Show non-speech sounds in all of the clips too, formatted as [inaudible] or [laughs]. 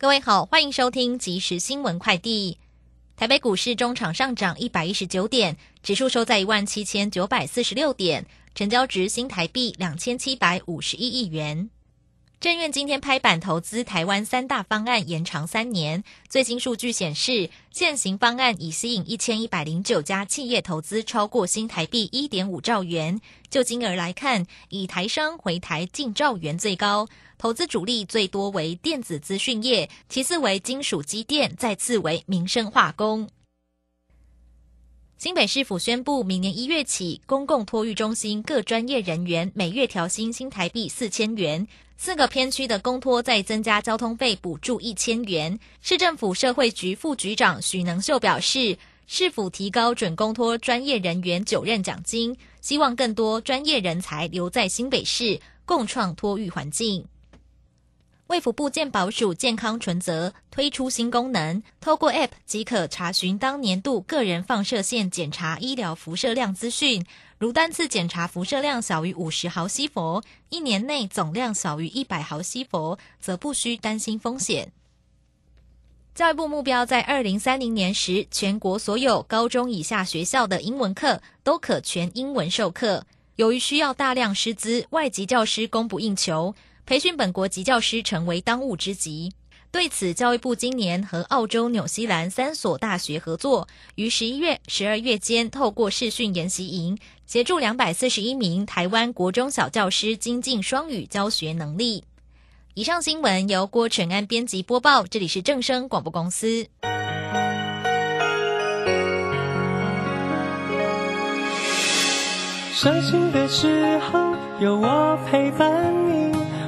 各位好，欢迎收听即时新闻快递。台北股市中场上涨一百一十九点，指数收在一万七千九百四十六点，成交值新台币两千七百五十一亿元。政院今天拍板投资台湾三大方案延长三年，最新数据显示，现行方案已吸引一千一百零九家企业投资超过新台币一点五兆元。就金额来看，以台商回台近兆元最高，投资主力最多为电子资讯业，其次为金属机电，再次为民生化工。新北市府宣布，明年一月起，公共托育中心各专业人员每月调薪新台币四千元。四个偏区的公托再增加交通费补助一千元。市政府社会局副局长许能秀表示，市府提高准公托专业人员九任奖金，希望更多专业人才留在新北市，共创托育环境。卫福部健保署健康存则推出新功能，透过 App 即可查询当年度个人放射线检查医疗辐射量资讯。如单次检查辐射量小于五十毫西弗，一年内总量小于一百毫西弗，则不需担心风险。教育部目标在二零三零年时，全国所有高中以下学校的英文课都可全英文授课。由于需要大量师资，外籍教师供不应求。培训本国籍教师成为当务之急。对此，教育部今年和澳洲、纽西兰三所大学合作，于十一月、十二月间透过视讯研习营，协助两百四十一名台湾国中小教师精进双语教学能力。以上新闻由郭纯安编辑播报，这里是正声广播公司。伤心的时候有我陪伴你。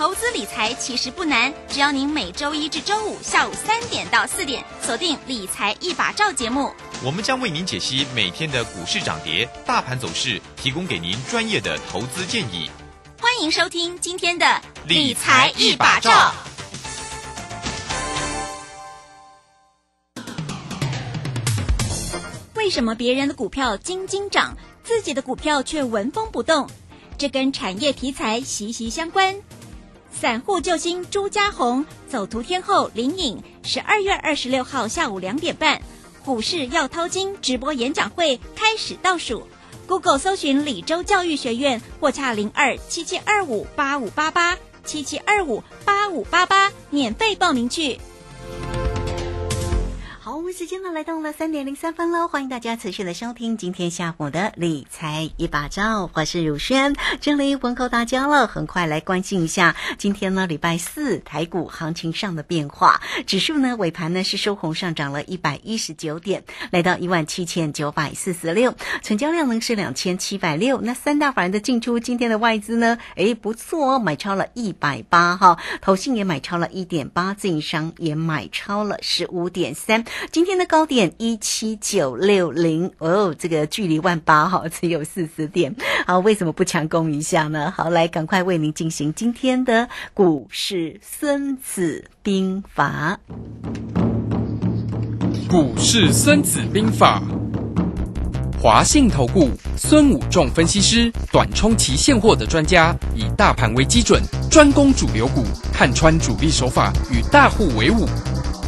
投资理财其实不难，只要您每周一至周五下午三点到四点锁定《理财一把照》节目，我们将为您解析每天的股市涨跌、大盘走势，提供给您专业的投资建议。欢迎收听今天的《理财一把照》。为什么别人的股票斤斤涨，自己的股票却纹风不动？这跟产业题材息息相关。散户救星朱家红，走图天后林颖，十二月二十六号下午两点半，股市要掏金直播演讲会开始倒数。Google 搜寻李州教育学院，或洽零二七七二五八五八八七七二五八五八八，免费报名去。时间呢来到了三点零三分喽，欢迎大家持续的收听今天下午的理财一把照，我是汝轩，这里问候大家了。很快来关心一下今天呢礼拜四台股行情上的变化，指数呢尾盘呢是收红上涨了一百一十九点，来到一万七千九百四十六，成交量呢是两千七百六。那三大法人的进出，今天的外资呢，诶不错哦，买超了一百八哈，投信也买超了一点八，自营商也买超了十五点三。今天的高点一七九六零哦，这个距离万八哈只有四十点，好，为什么不强攻一下呢？好，来赶快为您进行今天的股市孙子兵法。股市孙子兵法，华信投顾孙武仲分析师，短冲期现货的专家，以大盘为基准，专攻主流股，看穿主力手法，与大户为伍。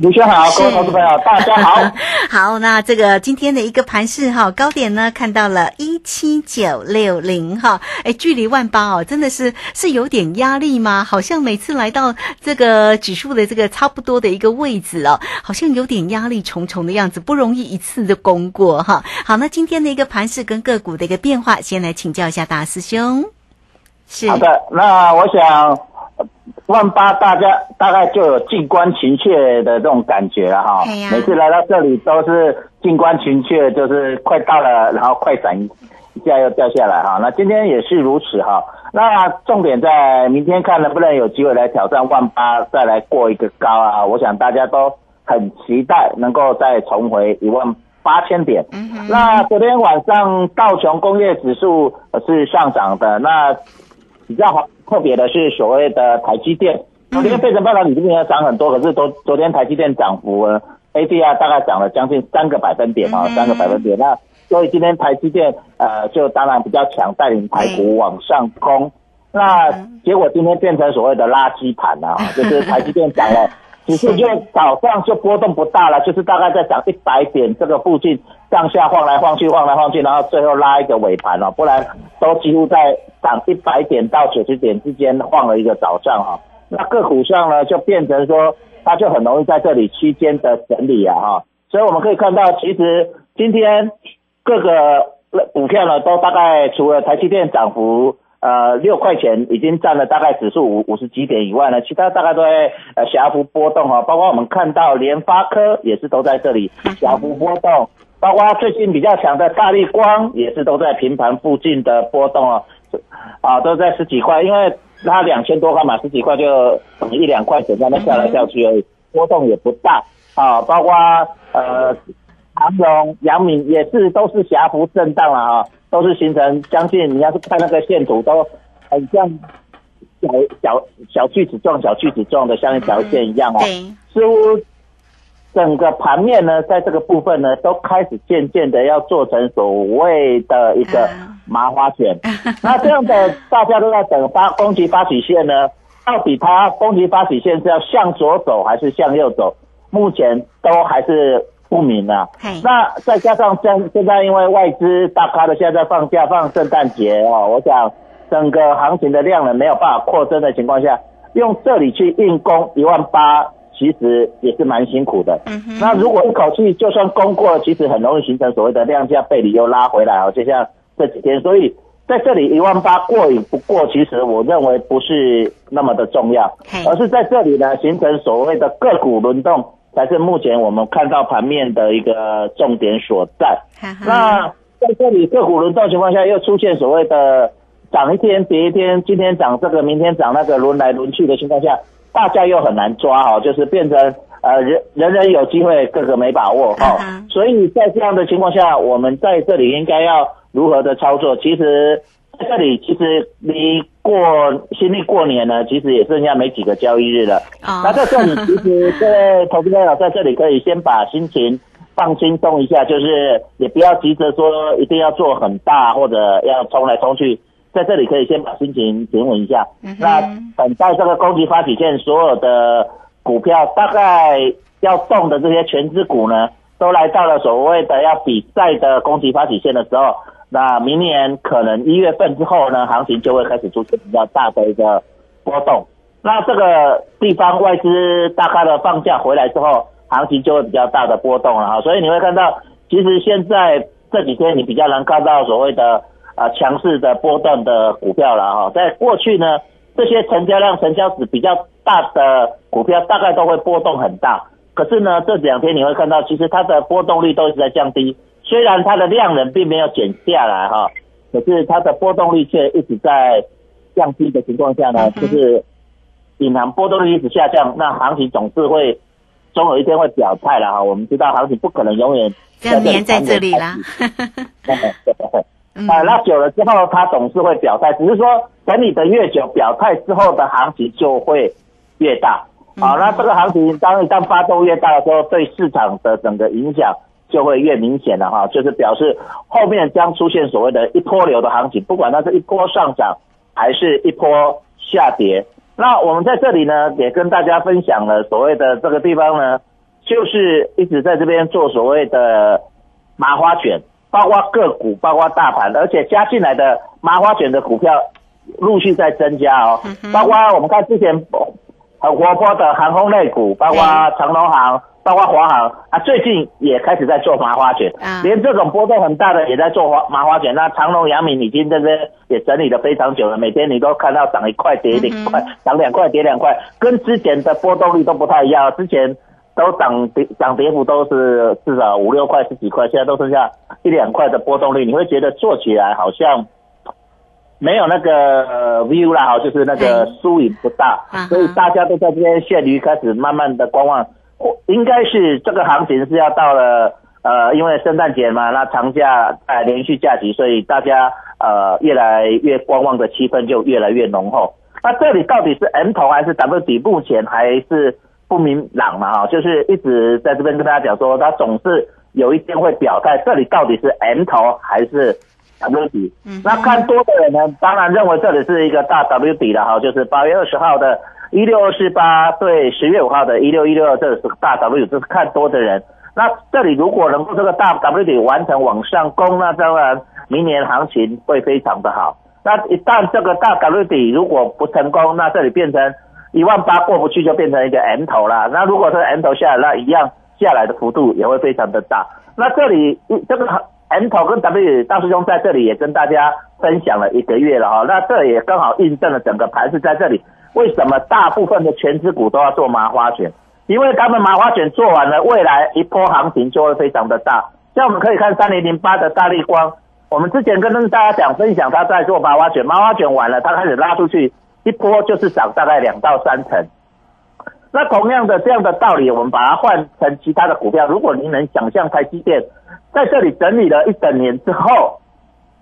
嗯，卢轩好，各位是投资朋友，大家好。[laughs] 好，那这个今天的一个盘势哈，高点呢看到了一七九六零哈，哎，距离万八哦，真的是是有点压力吗？好像每次来到这个指数的这个差不多的一个位置哦，好像有点压力重重的样子，不容易一次就攻过哈。好，那今天的一个盘势跟个股的一个变化，先来请教一下大师兄。是好的，那我想万八大家大概就有静观情怯的这种感觉了哈。每次来到这里都是静观情怯，就是快到了，然后快闪一下又掉下来哈。那今天也是如此哈。那重点在明天看能不能有机会来挑战万八，再来过一个高啊！我想大家都很期待能够再重回一万八千点。那昨天晚上道琼工业指数呃是上涨的，那比较好特别的是所谓的台积电，昨天费城半导体这边涨很多，可是昨昨天台积电涨幅呢 ADR 大概涨了将近三个百分点啊，三个百分点。那所以今天台积电呃就当然比较强，带领台股往上攻。那结果今天变成所谓的垃圾盘了啊，[laughs] 就是台积电涨了。指数就早上就波动不大了，就是大概在涨一百点这个附近上下晃来晃去，晃来晃去，然后最后拉一个尾盘哦，不然都几乎在涨一百点到九十点之间晃了一个早上哈、那个股上呢就变成说，它就很容易在这里区间的整理啊哈、所以我们可以看到，其实今天各个股票呢都大概除了台积电涨幅。呃，六块钱已经占了大概指数五五十几点以外呢，其他大概都在呃小幅波动哦，包括我们看到联发科也是都在这里小幅波动，包括最近比较强的大力光也是都在平盘附近的波动哦，啊，都在十几块，因为它两千多块嘛，十几块就等于一两块钱在那跳来跳去而已，波动也不大啊，包括呃长荣、阳明也是都是狭幅震荡了啊，都是形成将近你要是看那个线图都很像小小小锯子状、小锯子状的，像一条线一样哦。对，似乎整个盘面呢，在这个部分呢，都开始渐渐的要做成所谓的一个麻花卷。[laughs] 那这样的大家都在等发攻击发起线呢，到底它攻击发起线是要向左走还是向右走？目前都还是不明啊。那再加上现现在因为外资大咖的现在在放假放圣诞节哦，我想整个行情的量呢没有办法扩增的情况下，用这里去硬攻一万八，其实也是蛮辛苦的。嗯哼，那如果一口气就算攻过了，其实很容易形成所谓的量价背离又拉回来哦，就像这几天，所以在这里一万八过与不过，其实我认为不是那么的重要，而是在这里呢形成所谓的个股轮动，才是目前我们看到盘面的一个重点所在。那在这里个股轮动情况下，又出现所谓的涨一天跌一天，今天涨这个，明天涨那个，轮来轮去的情况下，大家又很难抓哈、就是变成呃人人人有机会，个个没把握哈、所以在这样的情况下，我们在这里应该要如何的操作？其实在这里其实离过新历过年呢，其实也剩下没几个交易日了。哦那在这里，其实各位投资朋友在这里可以先把心情放轻松一下，就是也不要急着说一定要做很大或者要冲来冲去，在这里可以先把心情平稳一下。嗯那等待这个攻击发起线，所有的股票大概要动的这些全资股呢，都来到了所谓的要比赛的攻击发起线的时候，那明年可能一月份之后呢，行情就会开始出现比较大的一个波动。那这个地方外资大概的放假回来之后，行情就会比较大的波动了哈。所以你会看到，其实现在这几天你比较难看到所谓的啊强势的波动的股票了哈。在过去呢，这些成交量、成交值比较大的股票，大概都会波动很大。可是呢，这两天你会看到，其实它的波动率都一直在降低。虽然它的量能并没有减下来哈，可是它的波动率却一直在降低的情况下呢，就是隐含波动率一直下降，那行情总是会总有一天会表态了哈。我们知道行情不可能永远这样粘在这里啦。[laughs] 嗯啊，那久了之后，它总是会表态，只是说等你的越久，表态之后的行情就会越大。好、那这个行情当一旦发动越大的时候，对市场的整个影响就会越明显了哈，就是表示后面将出现所谓的一波流的行情，不管它是一波上涨还是一波下跌。那我们在这里呢，也跟大家分享了所谓的这个地方呢，就是一直在这边做所谓的麻花卷，包括个股，包括大盘，而且加进来的麻花卷的股票陆续在增加哦，包括我们看之前很活泼的航空类股，包括长隆航。包括华航啊，最近也开始在做麻花卷，啊连这种波动很大的也在做花麻花卷。那长隆、阳明已经在这边也整理的非常久了，每天你都看到涨一块跌两块，涨两块跌两块，跟之前的波动率都不太一样。之前都涨跌涨跌幅都是至少五六块、十几块，现在都剩下一两块的波动率，你会觉得做起来好像。没有那个呃 view 啦，哈，就是那个输赢不大所以大家都在这边陷于开始慢慢的观望，或应该是这个行情是要到了呃，因为圣诞节嘛，那长假呃连续假期，所以大家呃越来越观望的气氛就越来越浓厚。那这里到底是 M 头还是 W 底，目前还是不明朗嘛，哈，就是一直在这边跟大家讲说，它总是有一天会表态，这里到底是 M 头还是 W 底？嗯那看多的人呢，当然认为这里是一个大 W 底了哈，就是八月二十号的一六二四八对十月五号的一六一六二，这是大 W，这是看多的人。那这里如果能够这个大 W 底完成往上攻，那当然明年行情会非常的好。那一旦这个大 W 底如果不成功，那这里变成一万八过不去，就变成一个 M 头啦。那如果是 M 头下来，那一样下来的幅度也会非常的大。那这里这个 M 头跟 W 大师兄在这里也跟大家分享了一个月了哈，那这也刚好印证了整个盘是在这里。为什么大部分的全资股都要做麻花卷？因为他们麻花卷做完了，未来一波行情就会非常的大。像我们可以看三零零八的大力光，我们之前跟大家讲分享，他在做麻花卷，麻花卷完了，他开始拉出去，一波就是涨大概两到三成。那同样的这样的道理，我们把它换成其他的股票，如果您能想象台积电在这里整理了一整年之后，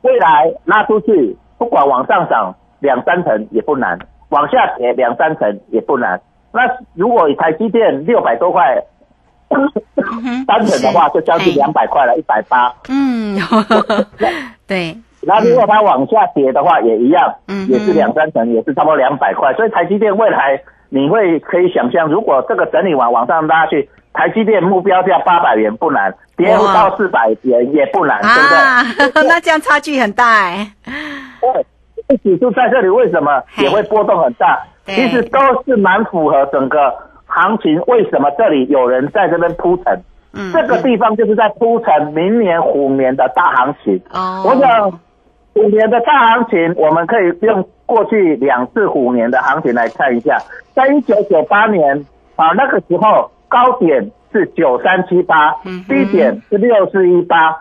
未来拉出去，不管往上涨两三成也不难，往下跌两三成也不难。那如果以台积电六百多块，单成的话就将近哎两百块了，一百八。嗯，[laughs] 对，那如果它往下跌的话，也一样，嗯也是两三成，也是差不多两百块。所以台积电未来你会可以想象，如果这个整理完往上拉去，台积电目标价八百元不难，跌哇到四百元也不难，对不对？啊，[laughs] 那这样差距很大哎，对，指数在这里为什么也会波动很大？其实都是蛮符合整个行情。为什么这里有人在这边铺陈？嗯，这个地方就是在铺陈明年虎年的大行情。哦，我想虎年的大行情，我们可以用过去两次虎年的行情来看一下。在一九九八年啊，那个时候高点是九三七八嗯，低点是六四一八，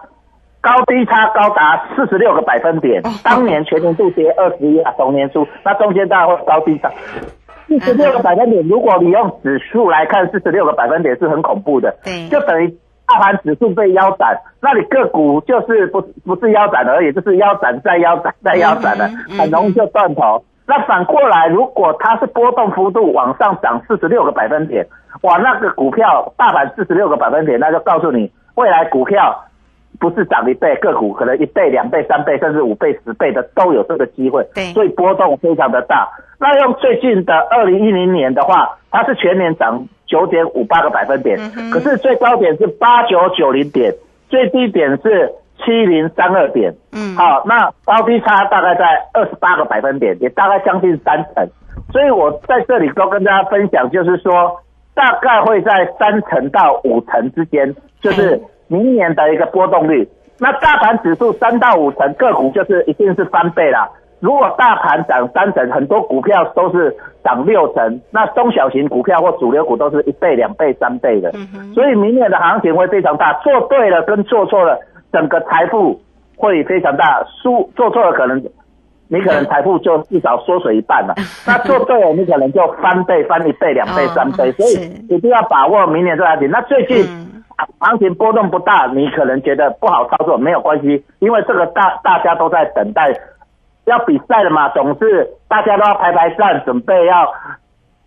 高低差高达四十六个百分点哦。当年全年度跌二十一啊，同年数，那中间当然会高低差。四十六个百分点，如果你用指数来看，四十六个百分点是很恐怖的。对就等于大盘指数被腰斩，那你个股就是不不是腰斩而已，就是腰斩再腰斩再腰斩了嗯哼，很容易就断头。那反过来，如果它是波动幅度往上涨四十六个百分点，哇，那个股票大盘四十六个百分点，那就告诉你未来股票不是涨一倍，个股可能一倍、两倍、三倍，甚至五倍、十倍的都有这个机会。对所以波动非常的大。那用最近的二零一零年的话，它是全年涨九点五八个百分点，嗯可是最高点是八九九零点，最低点是七零三二点。嗯，好，那高低差大概在二十八个百分点，也大概将近三成。所以我在这里都跟大家分享，就是说大概会在三成到五成之间，就是明年的一个波动率。那大盘指数三到五成，个股就是一定是翻倍啦。如果大盘涨三成，很多股票都是涨六成，那中小型股票或主流股都是一倍、两倍、三倍的。所以明年的行情会非常大，做对了跟做错了，整个财富会非常大。输做错了可能你可能财富就至少缩水一半了，[laughs] 那做对了你可能就翻倍、翻一倍、两倍、哦三倍，所以是一定要把握明年这个行情。那最近。嗯行情波动不大，你可能觉得不好操作，没有关系，因为这个大大家都在等待要比赛了嘛，总是大家都要排排站，准备要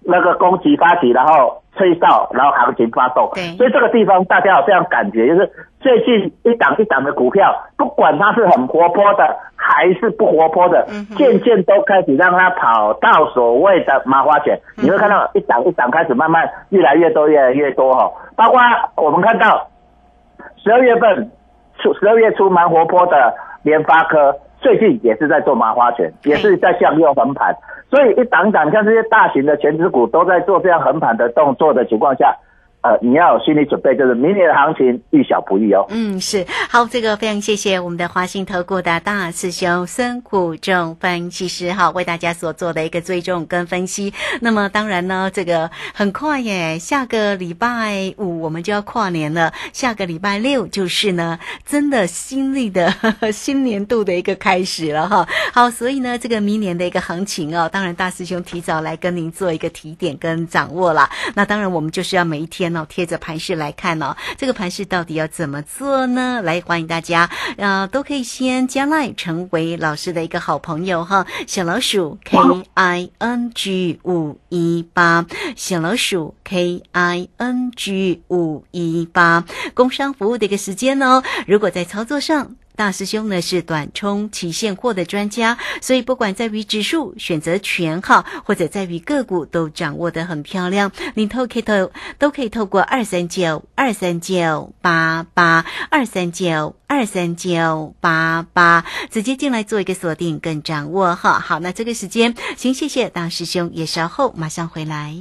那个攻击发起，然后吹哨，然后行情发动。所以这个地方大家有这样感觉，就是最近一档一档的股票，不管它是很活泼的还是不活泼的渐渐都开始让它跑到所谓的麻花卷。嗯你会看到一档一档开始慢慢越来越多，越来越多哈。包括我们看到十二月份初，十二月初蛮活泼的联发科，最近也是在做麻花拳，也是在向右横盘。所以一档一档像这些大型的全指股都在做这样横盘的动作的情况下，呃，你要有心理准备，就是明年的行情遇小不易哦。嗯，是好，这个非常谢谢我们的华信投顾的大师兄孙谷仲分析师哈，为大家所做的一个追踪跟分析。那么当然呢，这个很快耶，下个礼拜五我们就要跨年了，下个礼拜六就是呢，真的新历的 [laughs] 新年度的一个开始了哈。好，所以呢，这个明年的一个行情哦，当然大师兄提早来跟您做一个提点跟掌握啦。那当然，我们就是要每一天哦贴着盘势来看哦，这个盘势到底要怎么做呢？来，欢迎大家，呃，都可以先加赖成为老师的一个好朋友哈。小老鼠 K I N G 五一八，小老鼠 K I N G 五一八，工商服务的一个时间哦。如果在操作上，大师兄呢是短冲期现货的专家，所以不管在于指数选择权号，或者在于个股都掌握得很漂亮。你都可以透都可以透过二三九二三九八八二三九二三九八八直接进来做一个锁定跟掌握哈。好，那这个时间先谢谢大师兄，也稍后马上回来。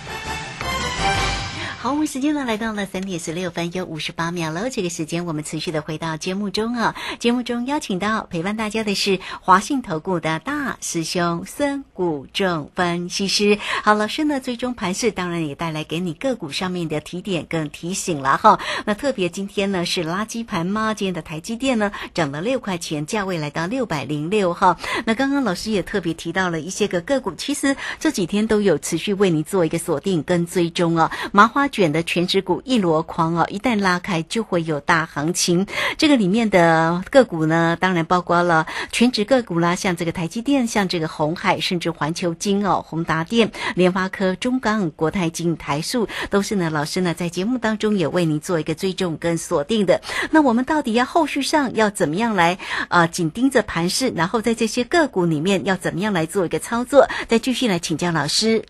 好，我们时间呢来到了三点十六分又五十八秒了。这个时间我们持续的回到节目中啊，节目中邀请到陪伴大家的是华信投顾的大师兄孙谷正分析师。好，老师呢最终盘势当然也带来给你个股上面的提点跟提醒了哈。那特别今天呢是垃圾盘吗？今天的台积电呢涨了六块钱，价位来到六百零六哈。那刚刚老师也特别提到了一些个个股，其实这几天都有持续为你做一个锁定跟追踪啊。麻花卷的全指股一箩筐哦，一旦拉开就会有大行情。这个里面的个股呢，当然包括了全指个股啦，像这个台积电，像这个红海，甚至环球金哦、宏达电、联发科、中钢、国泰金、台塑，都是呢老师呢在节目当中也为您做一个追踪跟锁定的。那我们到底要后续上要怎么样来啊、紧盯着盘势，然后在这些个股里面要怎么样来做一个操作？再继续来请教老师。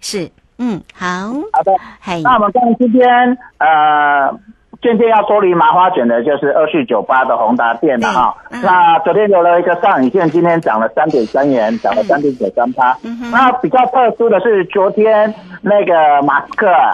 是，嗯，好，好的，嘿，那我们看今天呃，渐渐要脱离麻花卷的就是二四九八的宏达电了哈。嗯。那昨天留了一个上影线，今天涨了三点三元，涨了三点九三趴。嗯那比较特殊的是，昨天那个马斯克啊，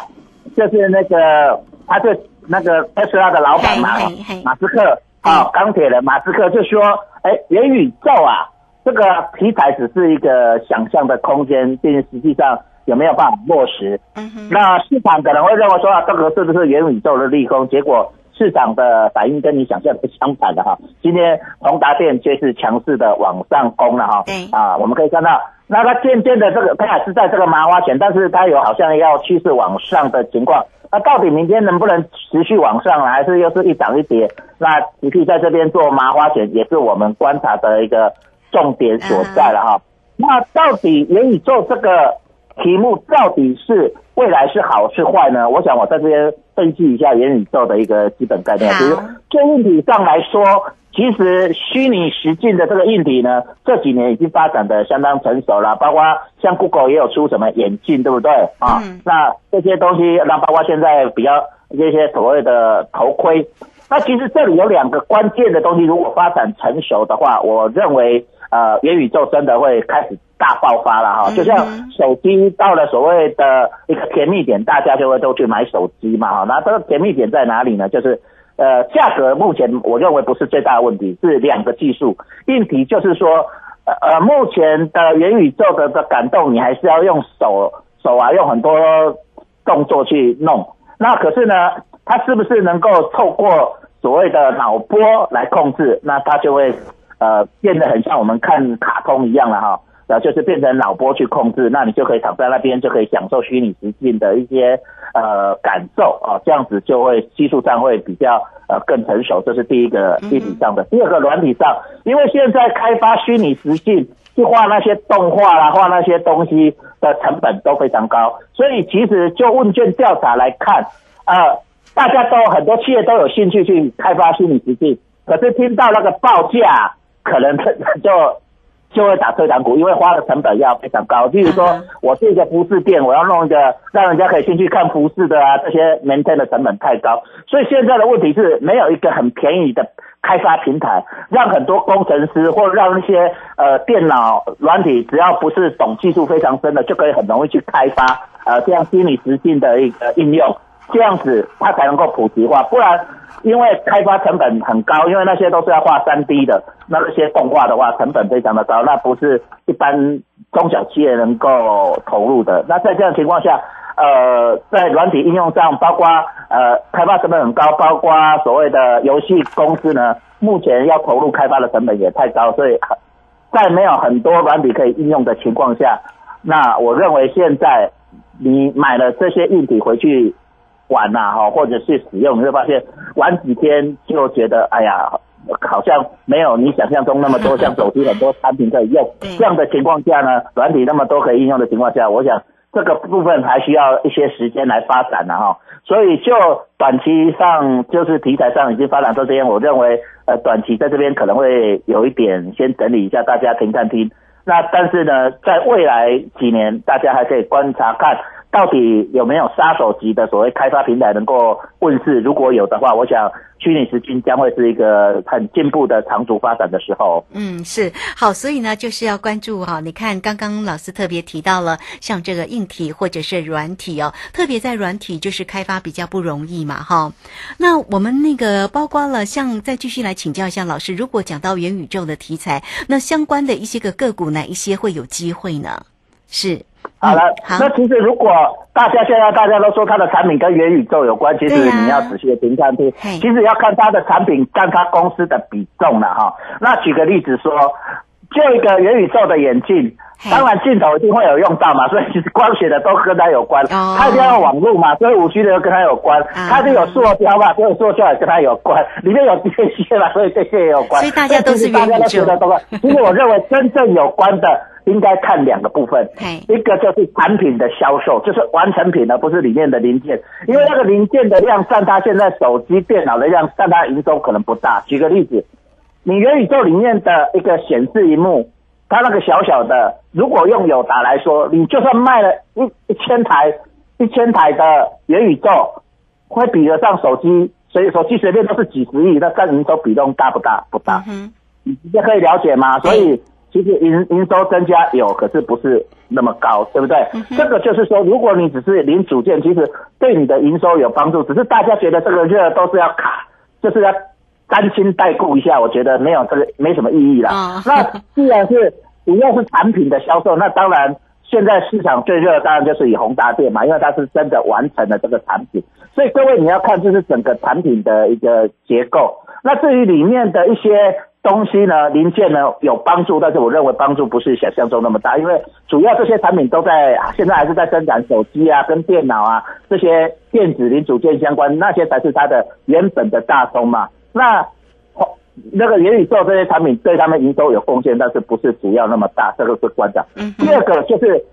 就是那个他是那个特斯拉的老板嘛马斯克啊，钢铁人马斯克就说，哎，元宇宙啊，这个题材只是一个想象的空间，并实际上有没有办法落实？嗯哼，那市场可能会认为说啊，这个是不是元宇宙的利空？结果市场的反应跟你想象是相反的哈。今天宏达电却是强势的往上攻了哈。对啊，我们可以看到，那它渐渐的这个它也是在这个麻花线，但是它有好像要趋势往上的情况。那到底明天能不能持续往上？还是又是一涨一跌？那你可以在这边做麻花线，也是我们观察的一个重点所在了哈。那到底元宇宙这个题目到底是未来是好是坏呢？我想我在这边分析一下元宇宙的一个基本概念。好其实就硬体上来说，其实虚拟实境的这个硬体呢，这几年已经发展的相当成熟了，包括像 Google 也有出什么眼镜，对不对啊？嗯那这些东西，那包括现在比较这些所谓的头盔。那其实这里有两个关键的东西，如果发展成熟的话，我认为呃元宇宙真的会开始大爆发了哈。嗯就像手机到了所谓的一个甜蜜点，大家就会都去买手机嘛哈。那这个甜蜜点在哪里呢？就是呃价格目前我认为不是最大的问题，是两个技术，硬题就是说。呃呃，目前的元宇宙的的感动，你还是要用手手啊，用很多动作去弄。那可是呢，它是不是能够透过所谓的脑波来控制？那它就会呃变得很像我们看卡通一样了哈。然后就是变成脑波去控制，那你就可以躺在那边，就可以享受虚拟实境的一些呃感受啊，这样子就会技术上会比较呃更成熟，这是第一个硬体上的。第二个软体上，因为现在开发虚拟实境，去画那些动画啦，画那些东西的成本都非常高，所以其实就问卷调查来看，呃，大家都很多企业都有兴趣去开发虚拟实境，可是听到那个报价，可能就。就会打退堂鼓，因为花的成本要非常高。例如说，我是一个服饰店，我要弄一个让人家可以进去看服饰的啊，这些 maintain 的成本太高。所以现在的问题是没有一个很便宜的开发平台，让很多工程师或让那些呃电脑软体，只要不是懂技术非常深的，就可以很容易去开发呃这样虚拟实境的一个应用。这样子它才能够普及化，不然因为开发成本很高，因为那些都是要画三 D 的，那那些动画的话成本非常的高，那不是一般中小企业能够投入的。那在这样情况下，呃，在软体应用上，包括呃开发成本很高，包括所谓的游戏公司呢，目前要投入开发的成本也太高，所以在没有很多软体可以应用的情况下，那我认为现在你买了这些硬体回去。玩呐哈，或者是使用，你会发现玩几天就觉得，哎呀，好像没有你想象中那么多，像手机很多产品可以用。这样的情况下呢，软体那么多可以应用的情况下，我想这个部分还需要一些时间来发展的哈。所以就短期上，就是题材上已经发展到这边，我认为呃，短期在这边可能会有一点先整理一下，大家停看听。那但是呢，在未来几年，大家还可以观察看。到底有没有杀手级的所谓开发平台能够问世？如果有的话，我想虚拟实境将会是一个很进步的长足发展的时候。嗯，是好，所以呢，就是要关注哈。你看，刚刚老师特别提到了，像这个硬体或者是软体哦，特别在软体就是开发比较不容易嘛，哈。那我们那个包括了，像再继续来请教一下老师，如果讲到元宇宙的题材，那相关的一些个个股，哪一些会有机会呢？是。好了，那其实如果大家现在大家都说它的产品跟元宇宙有关，其实你要仔细的听看听，其实要看它的产品占它公司的比重了哈。那举个例子说，就一个元宇宙的眼镜，当然镜头一定会有用到嘛，所以其实光学的都跟它有关，它一定要网络嘛，所以五 G 的又跟它有关，它就有塑胶嘛，所以塑胶也跟它有关，里面有电线嘛，所以电线也有关，所以大家都是元宇宙。其实我认为真正有关的。应该看两个部分，一个就是产品的销售，就是完成品，而不是里面的零件。因为那个零件的量占它现在手机、电脑的量占它营收可能不大。举个例子，你元宇宙里面的一个显示荧幕，它那个小小的，如果用友达来说，你就算卖了一一千台、一千台的元宇宙，会比得上手机，所以手机随便都是几十亿，那占营收比重大不大？不大。嗯，你这可以了解吗？所以。其实营营收增加有，可是不是那么高，对不对？这个就是说，如果你只是零组件，其实对你的营收有帮助，只是大家觉得这个热都是要卡，就是要担心代顾一下，我觉得没有这个没什么意义了。那既然是主要是产品的销售，那当然现在市场最热当然就是以宏达电嘛，因为它是真的完成了这个产品。所以各位你要看就是整个产品的一个结构。那至于里面的一些。东西呢，零件呢有帮助，但是我认为帮助不是想象中那么大，因为主要这些产品都在现在还是在生产手机啊、跟电脑啊这些电子零组件相关，那些才是它的原本的大宗嘛。那那个元宇宙这些产品对他们营收有贡献，但是不是主要那么大，这个是关键。第二个就是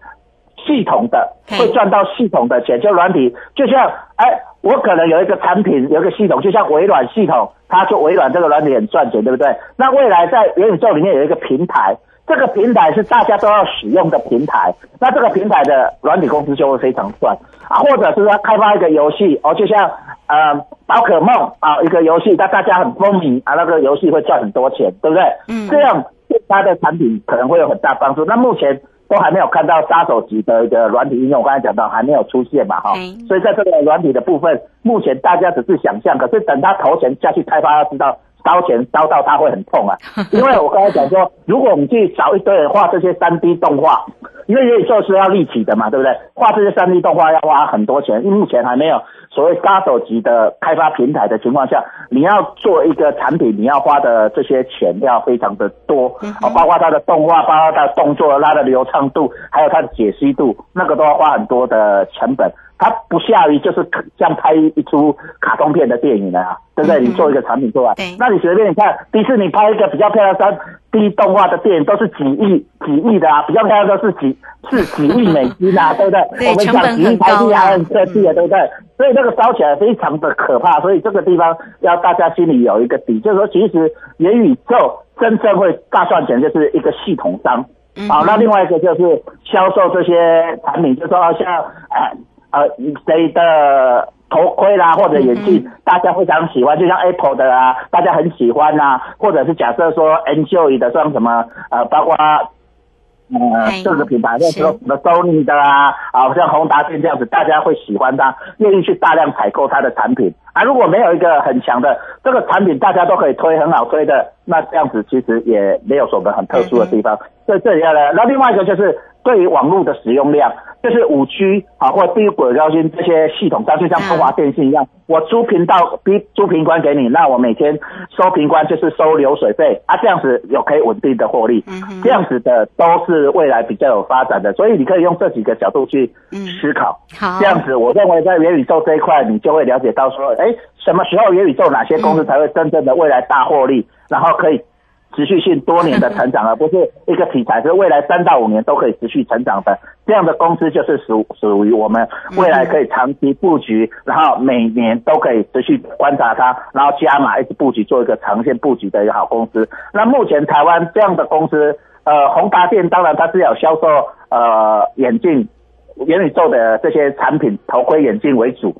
系统的会赚到系统的钱，就软体，就像哎，我可能有一个产品，有一个系统，就像微软系统。它就微软这个软体很赚钱，对不对？那未来在元宇宙里面有一个平台，这个平台是大家都要使用的平台，那这个平台的软体公司就会非常赚啊，或者是说开发一个游戏哦，就像呃宝可梦啊一个游戏，那大家很风靡啊，那个游戏会赚很多钱，对不对？嗯，这样对它的产品可能会有很大帮助。那目前。都还没有看到杀手级的一个软体应用，我刚才讲到还没有出现嘛，哈，所以在这个软体的部分，目前大家只是想象，可是等他投钱下去开发，要知道烧钱烧到他会很痛啊。[laughs] 因为我刚才讲说，如果我们去找一堆人画这些三 D 动画，因为元宇宙是要立体的嘛，对不对？画这些三 D 动画要花很多钱，因为目前还没有所谓杀手级的开发平台的情况下，你要做一个产品，你要花的这些钱要非常的多，啊，包括它的动画，包括它的动作、它的流畅度，还有它的解析度，那个都要花很多的成本。它不下于就是像拍一出卡通片的电影了啊，对不对？你做一个产品出来，那你随便你看迪士尼拍一个比较漂亮三 D 动画的电影，都是几亿几亿的啊，比较漂亮都是几是几亿美金啊，[laughs] 对不对？对我们讲几亿台币还很设计的，对不对？所以那个烧起来非常的可怕，所以这个地方要大家心里有一个底，就是说其实元宇宙真正会大赚钱，就是一个系统商。好，那另外一个就是销售这些产品，就说像呃呃谁的头盔啦或者眼镜，大家非常喜欢，就像 Apple 的啊，大家很喜欢呐、或者是假设说 Enjoy 的，像什么呃，包括呃哎这个品牌，那时候什么 Sony 的啊，啊像宏达电这样子，大家会喜欢它，愿意去大量采购它的产品啊。如果没有一个很强的这个产品，大家都可以推很好推的，那这样子其实也没有什么很特殊的地方。所以这里要呢，那另外一个就是对于网络的使用量，就是五 G 啊或低轨高新这些系统它，就像中华电信一样，我租频道、逼租频宽给你，那我每天收频宽就是收流水费啊，这样子有可以稳定的获利，这样子的都是未来比较有发展的，所以你可以用这几个角度去思考。好，这样子，我认为在元宇宙这一块，你就会了解到说，哎，什么时候元宇宙哪些公司才会真正的未来大获利，然后可以持续性多年的成长，而不是一个题材，是未来三到五年都可以持续成长的这样的公司，就是属属于我们未来可以长期布局，然后每年都可以持续观察它，然后加码一直布局，做一个长线布局的一个好公司。那目前台湾这样的公司，呃，宏达电当然它是有销售呃眼镜。元宇宙的这些产品，头盔、眼镜为主。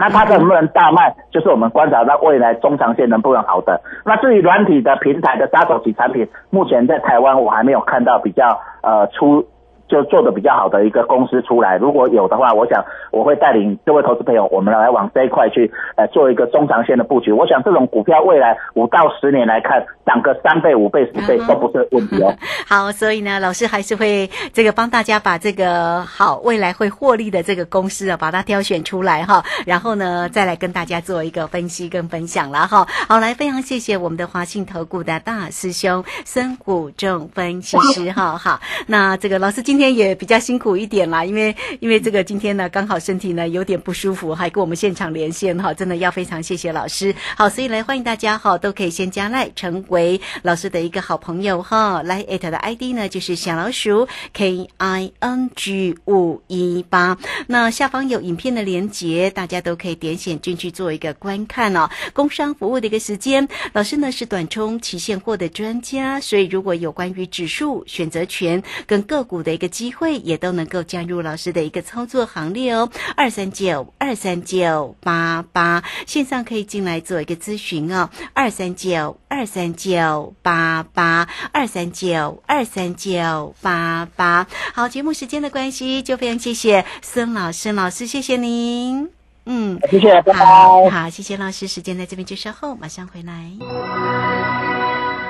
那它能不能大卖，就是我们观察到未来中长线能不能好的。那至于软体的平台的杀手级产品，目前在台湾我还没有看到比较呃出就做的比较好的一个公司出来。如果有的话，我想我会带领各位投资朋友，我们来往这一块去呃做一个中长线的布局。我想这种股票未来五到十年来看，涨个三倍、五倍、十倍都不是问题哦。好，所以呢，老师还是会这个帮大家把这个好未来会获利的这个公司啊，把它挑选出来哈，然后呢，再来跟大家做一个分析跟分享了哈。好，来非常谢谢我们的华信投顾的大师兄孙虎仲分析师哈。好，那这个老师今天也比较辛苦一点啦，因为因为这个今天呢刚好身体呢有点不舒服，还跟我们现场连线哈，真的要非常谢谢老师。好，所以来欢迎大家哈，都可以先加赖成为老师的一个好朋友哈，来艾特的 ID 呢就是小老鼠 K I N G 五一八，那下方有影片的连接，大家都可以点选进去做一个观看哦。工商服务的一个时间，老师呢是短冲期现货的专家，所以如果有关于指数、选择权跟个股的一个机会，也都能够加入老师的一个操作行列哦。二三九二三九八八，线上可以进来做一个咨询哦。二三九二三九八八二三九二三九八八。好，节目时间的关系，就非常谢谢孙老师，老师谢谢您。嗯，谢谢，拜拜。好，好，谢谢老师，时间在这边就稍后，马上回来。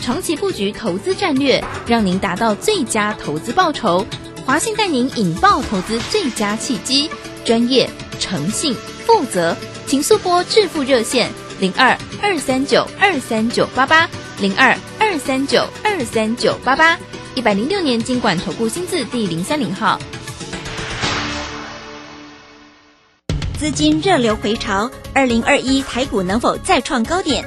长期布局投资战略，让您达到最佳投资报酬。华信带您引爆投资最佳契机，专业、诚信、负责，请速拨致富热线零二二三九二三九八八零二二三九二三九八八。一百零六年经管投顾新字第零三零号。资金热流回潮，二零二一台股能否再创高点？